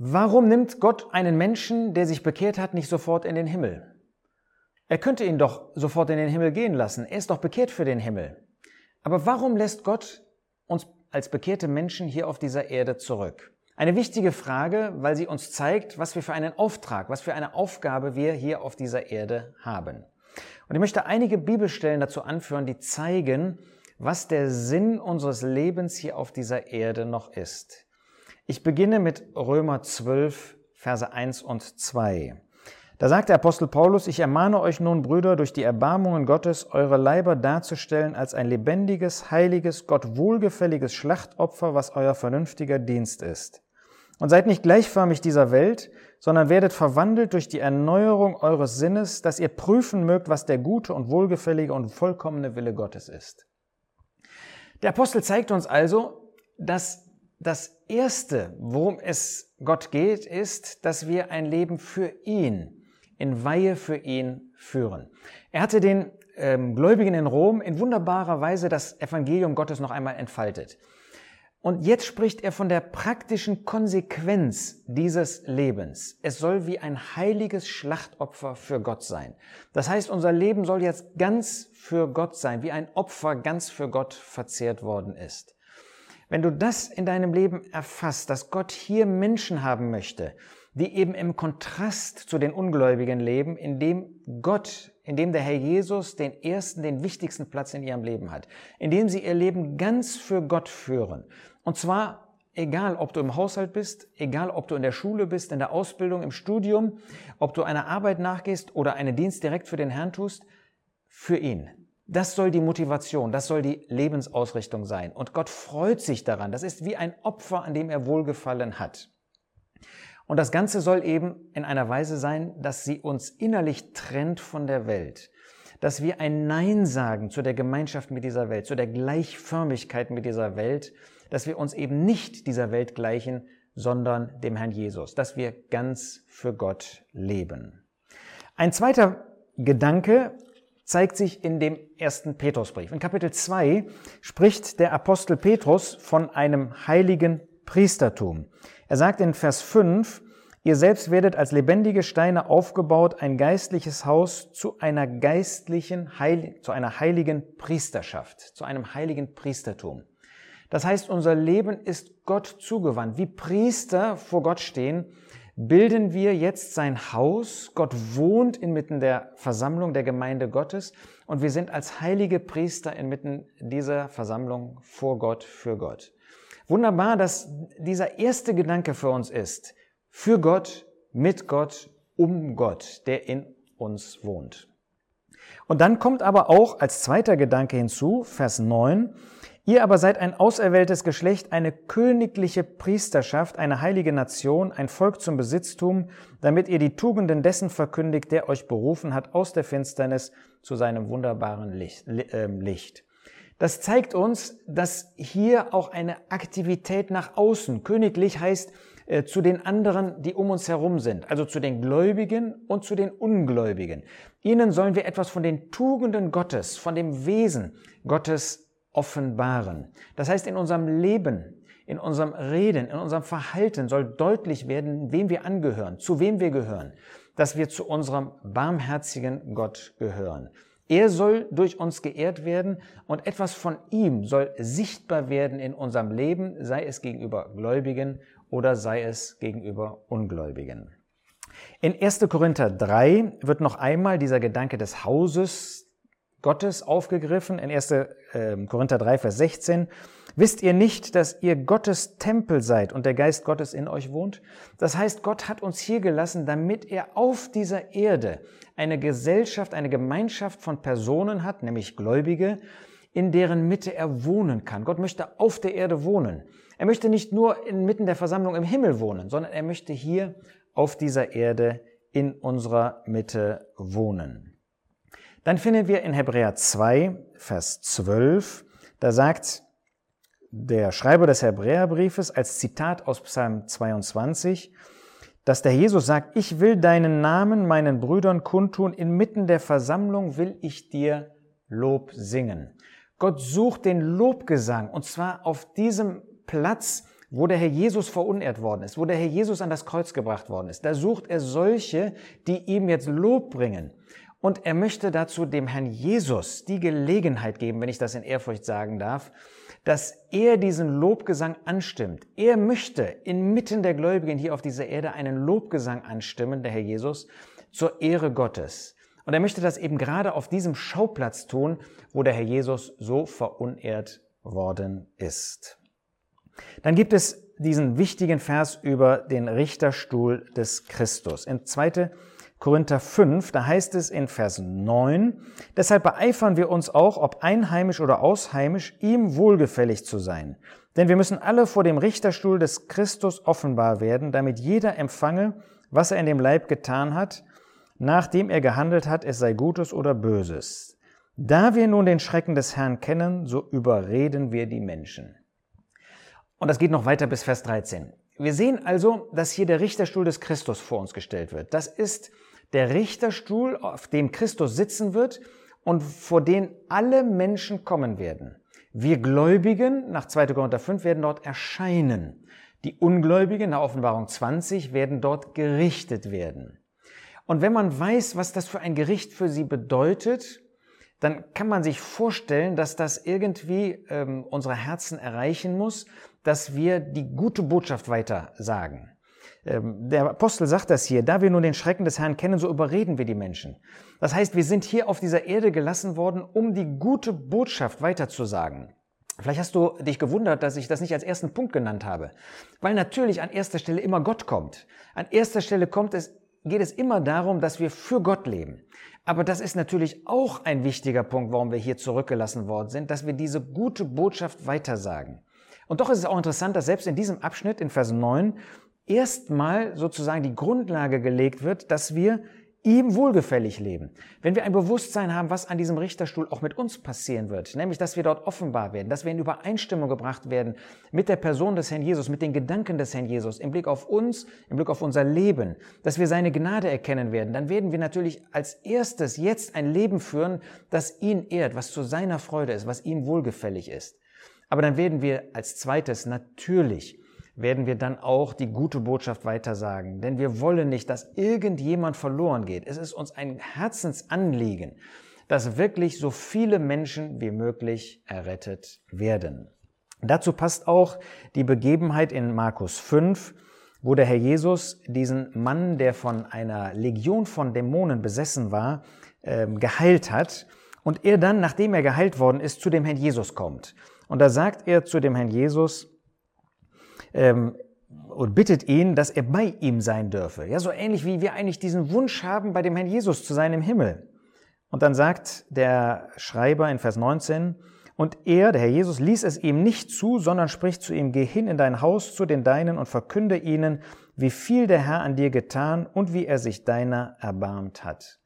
Warum nimmt Gott einen Menschen, der sich bekehrt hat, nicht sofort in den Himmel? Er könnte ihn doch sofort in den Himmel gehen lassen. Er ist doch bekehrt für den Himmel. Aber warum lässt Gott uns als bekehrte Menschen hier auf dieser Erde zurück? Eine wichtige Frage, weil sie uns zeigt, was wir für einen Auftrag, was für eine Aufgabe wir hier auf dieser Erde haben. Und ich möchte einige Bibelstellen dazu anführen, die zeigen, was der Sinn unseres Lebens hier auf dieser Erde noch ist. Ich beginne mit Römer 12, Verse 1 und 2. Da sagt der Apostel Paulus, ich ermahne euch nun, Brüder, durch die Erbarmungen Gottes, eure Leiber darzustellen als ein lebendiges, heiliges, Gott wohlgefälliges Schlachtopfer, was euer vernünftiger Dienst ist. Und seid nicht gleichförmig dieser Welt, sondern werdet verwandelt durch die Erneuerung eures Sinnes, dass ihr prüfen mögt, was der gute und wohlgefällige und vollkommene Wille Gottes ist. Der Apostel zeigt uns also, dass das Erste, worum es Gott geht, ist, dass wir ein Leben für ihn, in Weihe für ihn führen. Er hatte den ähm, Gläubigen in Rom in wunderbarer Weise das Evangelium Gottes noch einmal entfaltet. Und jetzt spricht er von der praktischen Konsequenz dieses Lebens. Es soll wie ein heiliges Schlachtopfer für Gott sein. Das heißt, unser Leben soll jetzt ganz für Gott sein, wie ein Opfer ganz für Gott verzehrt worden ist. Wenn du das in deinem Leben erfasst, dass Gott hier Menschen haben möchte, die eben im Kontrast zu den Ungläubigen leben, indem Gott, indem der Herr Jesus den ersten, den wichtigsten Platz in ihrem Leben hat, indem sie ihr Leben ganz für Gott führen. Und zwar egal, ob du im Haushalt bist, egal, ob du in der Schule bist, in der Ausbildung, im Studium, ob du einer Arbeit nachgehst oder einen Dienst direkt für den Herrn tust, für ihn. Das soll die Motivation, das soll die Lebensausrichtung sein. Und Gott freut sich daran. Das ist wie ein Opfer, an dem er Wohlgefallen hat. Und das Ganze soll eben in einer Weise sein, dass sie uns innerlich trennt von der Welt. Dass wir ein Nein sagen zu der Gemeinschaft mit dieser Welt, zu der Gleichförmigkeit mit dieser Welt, dass wir uns eben nicht dieser Welt gleichen, sondern dem Herrn Jesus, dass wir ganz für Gott leben. Ein zweiter Gedanke zeigt sich in dem ersten Petrusbrief. In Kapitel 2 spricht der Apostel Petrus von einem heiligen Priestertum. Er sagt in Vers 5, ihr selbst werdet als lebendige Steine aufgebaut, ein geistliches Haus zu einer geistlichen, Heil zu einer heiligen Priesterschaft, zu einem heiligen Priestertum. Das heißt, unser Leben ist Gott zugewandt. Wie Priester vor Gott stehen, bilden wir jetzt sein Haus. Gott wohnt inmitten der Versammlung der Gemeinde Gottes und wir sind als heilige Priester inmitten dieser Versammlung vor Gott, für Gott. Wunderbar, dass dieser erste Gedanke für uns ist, für Gott, mit Gott, um Gott, der in uns wohnt. Und dann kommt aber auch als zweiter Gedanke hinzu, Vers 9, ihr aber seid ein auserwähltes Geschlecht, eine königliche Priesterschaft, eine heilige Nation, ein Volk zum Besitztum, damit ihr die Tugenden dessen verkündigt, der euch berufen hat aus der Finsternis zu seinem wunderbaren Licht. Ähm. Das zeigt uns, dass hier auch eine Aktivität nach außen, königlich heißt äh, zu den anderen, die um uns herum sind, also zu den Gläubigen und zu den Ungläubigen. Ihnen sollen wir etwas von den Tugenden Gottes, von dem Wesen Gottes offenbaren. Das heißt, in unserem Leben, in unserem Reden, in unserem Verhalten soll deutlich werden, wem wir angehören, zu wem wir gehören, dass wir zu unserem barmherzigen Gott gehören. Er soll durch uns geehrt werden und etwas von ihm soll sichtbar werden in unserem Leben, sei es gegenüber Gläubigen oder sei es gegenüber Ungläubigen. In 1. Korinther 3 wird noch einmal dieser Gedanke des Hauses Gottes aufgegriffen. In 1. Ähm, Korinther 3, Vers 16 Wisst ihr nicht, dass ihr Gottes Tempel seid und der Geist Gottes in euch wohnt? Das heißt, Gott hat uns hier gelassen, damit er auf dieser Erde eine Gesellschaft, eine Gemeinschaft von Personen hat, nämlich Gläubige, in deren Mitte er wohnen kann. Gott möchte auf der Erde wohnen. Er möchte nicht nur inmitten der Versammlung im Himmel wohnen, sondern er möchte hier auf dieser Erde in unserer Mitte wohnen. Dann finden wir in Hebräer 2, Vers 12, da sagt der Schreiber des Hebräerbriefes als Zitat aus Psalm 22, dass der Jesus sagt, ich will deinen Namen meinen Brüdern kundtun, inmitten der Versammlung will ich dir Lob singen. Gott sucht den Lobgesang und zwar auf diesem Platz, wo der Herr Jesus verunehrt worden ist, wo der Herr Jesus an das Kreuz gebracht worden ist. Da sucht er solche, die ihm jetzt Lob bringen. Und er möchte dazu dem Herrn Jesus die Gelegenheit geben, wenn ich das in Ehrfurcht sagen darf, dass er diesen Lobgesang anstimmt. Er möchte inmitten der Gläubigen hier auf dieser Erde einen Lobgesang anstimmen, der Herr Jesus, zur Ehre Gottes. Und er möchte das eben gerade auf diesem Schauplatz tun, wo der Herr Jesus so verunehrt worden ist. Dann gibt es diesen wichtigen Vers über den Richterstuhl des Christus. In 2. Korinther 5, da heißt es in Vers 9, deshalb beeifern wir uns auch, ob einheimisch oder ausheimisch, ihm wohlgefällig zu sein. Denn wir müssen alle vor dem Richterstuhl des Christus offenbar werden, damit jeder empfange, was er in dem Leib getan hat, nachdem er gehandelt hat, es sei Gutes oder Böses. Da wir nun den Schrecken des Herrn kennen, so überreden wir die Menschen. Und das geht noch weiter bis Vers 13. Wir sehen also, dass hier der Richterstuhl des Christus vor uns gestellt wird. Das ist der Richterstuhl, auf dem Christus sitzen wird und vor den alle Menschen kommen werden. Wir Gläubigen, nach 2. Korinther 5, werden dort erscheinen. Die Ungläubigen, nach Offenbarung 20, werden dort gerichtet werden. Und wenn man weiß, was das für ein Gericht für sie bedeutet, dann kann man sich vorstellen, dass das irgendwie ähm, unsere Herzen erreichen muss, dass wir die gute Botschaft weiter sagen. Ähm, der Apostel sagt das hier, da wir nun den Schrecken des Herrn kennen, so überreden wir die Menschen. Das heißt, wir sind hier auf dieser Erde gelassen worden, um die gute Botschaft weiterzusagen. Vielleicht hast du dich gewundert, dass ich das nicht als ersten Punkt genannt habe, weil natürlich an erster Stelle immer Gott kommt. An erster Stelle kommt es, geht es immer darum, dass wir für Gott leben. Aber das ist natürlich auch ein wichtiger Punkt, warum wir hier zurückgelassen worden sind, dass wir diese gute Botschaft weitersagen. Und doch ist es auch interessant, dass selbst in diesem Abschnitt in Vers 9 erstmal sozusagen die Grundlage gelegt wird, dass wir ihm wohlgefällig leben. Wenn wir ein Bewusstsein haben, was an diesem Richterstuhl auch mit uns passieren wird, nämlich dass wir dort offenbar werden, dass wir in Übereinstimmung gebracht werden mit der Person des Herrn Jesus, mit den Gedanken des Herrn Jesus, im Blick auf uns, im Blick auf unser Leben, dass wir seine Gnade erkennen werden, dann werden wir natürlich als erstes jetzt ein Leben führen, das ihn ehrt, was zu seiner Freude ist, was ihm wohlgefällig ist. Aber dann werden wir als zweites natürlich werden wir dann auch die gute Botschaft weitersagen. Denn wir wollen nicht, dass irgendjemand verloren geht. Es ist uns ein Herzensanliegen, dass wirklich so viele Menschen wie möglich errettet werden. Dazu passt auch die Begebenheit in Markus 5, wo der Herr Jesus diesen Mann, der von einer Legion von Dämonen besessen war, ähm, geheilt hat und er dann, nachdem er geheilt worden ist, zu dem Herrn Jesus kommt. Und da sagt er zu dem Herrn Jesus, ähm, und bittet ihn, dass er bei ihm sein dürfe. Ja, so ähnlich wie wir eigentlich diesen Wunsch haben, bei dem Herrn Jesus zu sein im Himmel. Und dann sagt der Schreiber in Vers 19, und er, der Herr Jesus, ließ es ihm nicht zu, sondern spricht zu ihm, geh hin in dein Haus zu den Deinen und verkünde ihnen, wie viel der Herr an dir getan und wie er sich deiner erbarmt hat.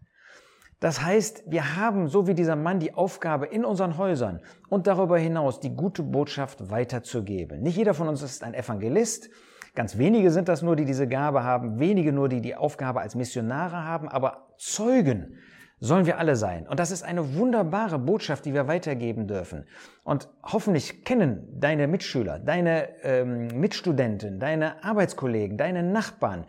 Das heißt, wir haben, so wie dieser Mann, die Aufgabe in unseren Häusern und darüber hinaus die gute Botschaft weiterzugeben. Nicht jeder von uns ist ein Evangelist. Ganz wenige sind das nur, die diese Gabe haben. Wenige nur, die die Aufgabe als Missionare haben. Aber Zeugen sollen wir alle sein. Und das ist eine wunderbare Botschaft, die wir weitergeben dürfen. Und hoffentlich kennen deine Mitschüler, deine ähm, Mitstudenten, deine Arbeitskollegen, deine Nachbarn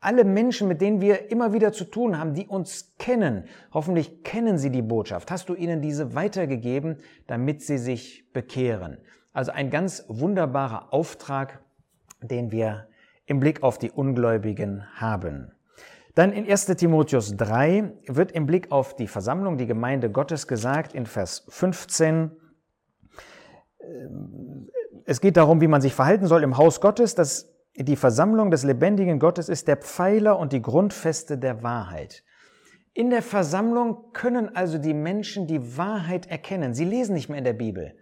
alle Menschen, mit denen wir immer wieder zu tun haben, die uns kennen, hoffentlich kennen sie die Botschaft. Hast du ihnen diese weitergegeben, damit sie sich bekehren? Also ein ganz wunderbarer Auftrag, den wir im Blick auf die Ungläubigen haben. Dann in 1 Timotheus 3 wird im Blick auf die Versammlung, die Gemeinde Gottes gesagt, in Vers 15, es geht darum, wie man sich verhalten soll im Haus Gottes. Das die Versammlung des lebendigen Gottes ist der Pfeiler und die Grundfeste der Wahrheit. In der Versammlung können also die Menschen die Wahrheit erkennen. Sie lesen nicht mehr in der Bibel,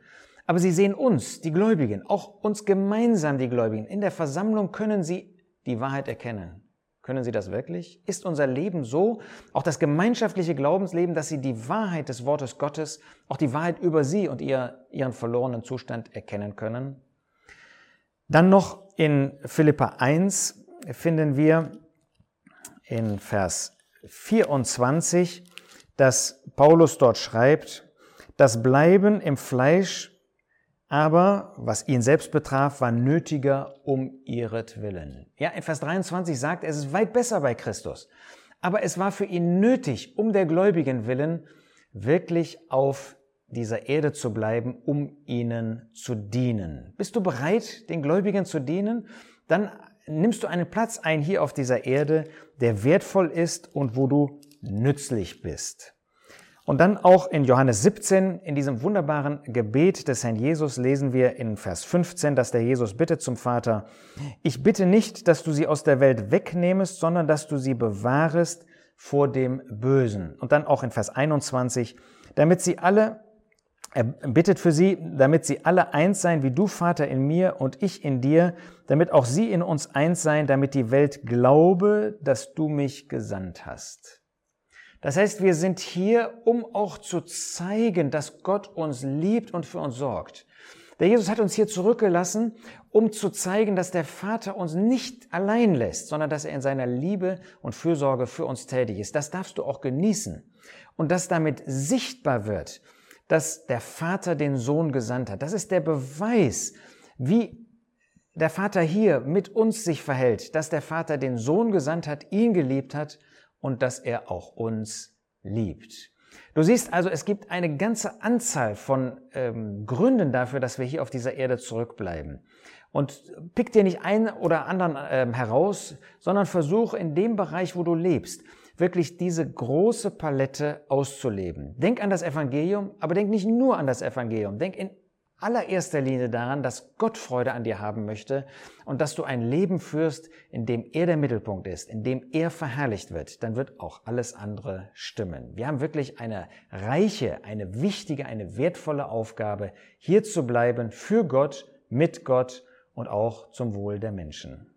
aber sie sehen uns, die Gläubigen, auch uns gemeinsam, die Gläubigen. In der Versammlung können sie die Wahrheit erkennen. Können sie das wirklich? Ist unser Leben so, auch das gemeinschaftliche Glaubensleben, dass sie die Wahrheit des Wortes Gottes, auch die Wahrheit über sie und ihr, ihren verlorenen Zustand erkennen können? Dann noch in Philippa 1 finden wir in Vers 24, dass Paulus dort schreibt, das Bleiben im Fleisch aber was ihn selbst betraf, war nötiger um ihretwillen. Ja, in Vers 23 sagt er, es ist weit besser bei Christus. Aber es war für ihn nötig, um der Gläubigen willen, wirklich auf dieser Erde zu bleiben, um ihnen zu dienen. Bist du bereit, den Gläubigen zu dienen? Dann nimmst du einen Platz ein hier auf dieser Erde, der wertvoll ist und wo du nützlich bist. Und dann auch in Johannes 17, in diesem wunderbaren Gebet des Herrn Jesus, lesen wir in Vers 15, dass der Jesus bittet zum Vater, ich bitte nicht, dass du sie aus der Welt wegnehmest, sondern dass du sie bewahrest vor dem Bösen. Und dann auch in Vers 21, damit sie alle, er bittet für sie, damit sie alle eins seien, wie du, Vater, in mir und ich in dir, damit auch sie in uns eins seien, damit die Welt glaube, dass du mich gesandt hast. Das heißt, wir sind hier, um auch zu zeigen, dass Gott uns liebt und für uns sorgt. Der Jesus hat uns hier zurückgelassen, um zu zeigen, dass der Vater uns nicht allein lässt, sondern dass er in seiner Liebe und Fürsorge für uns tätig ist. Das darfst du auch genießen. Und dass damit sichtbar wird, dass der Vater den Sohn gesandt hat. Das ist der Beweis, wie der Vater hier mit uns sich verhält, dass der Vater den Sohn gesandt hat, ihn geliebt hat und dass er auch uns liebt. Du siehst also, es gibt eine ganze Anzahl von ähm, Gründen dafür, dass wir hier auf dieser Erde zurückbleiben. Und pick dir nicht einen oder anderen ähm, heraus, sondern versuch in dem Bereich, wo du lebst, wirklich diese große Palette auszuleben. Denk an das Evangelium, aber denk nicht nur an das Evangelium. Denk in allererster Linie daran, dass Gott Freude an dir haben möchte und dass du ein Leben führst, in dem er der Mittelpunkt ist, in dem er verherrlicht wird, dann wird auch alles andere stimmen. Wir haben wirklich eine reiche, eine wichtige, eine wertvolle Aufgabe, hier zu bleiben für Gott, mit Gott und auch zum Wohl der Menschen.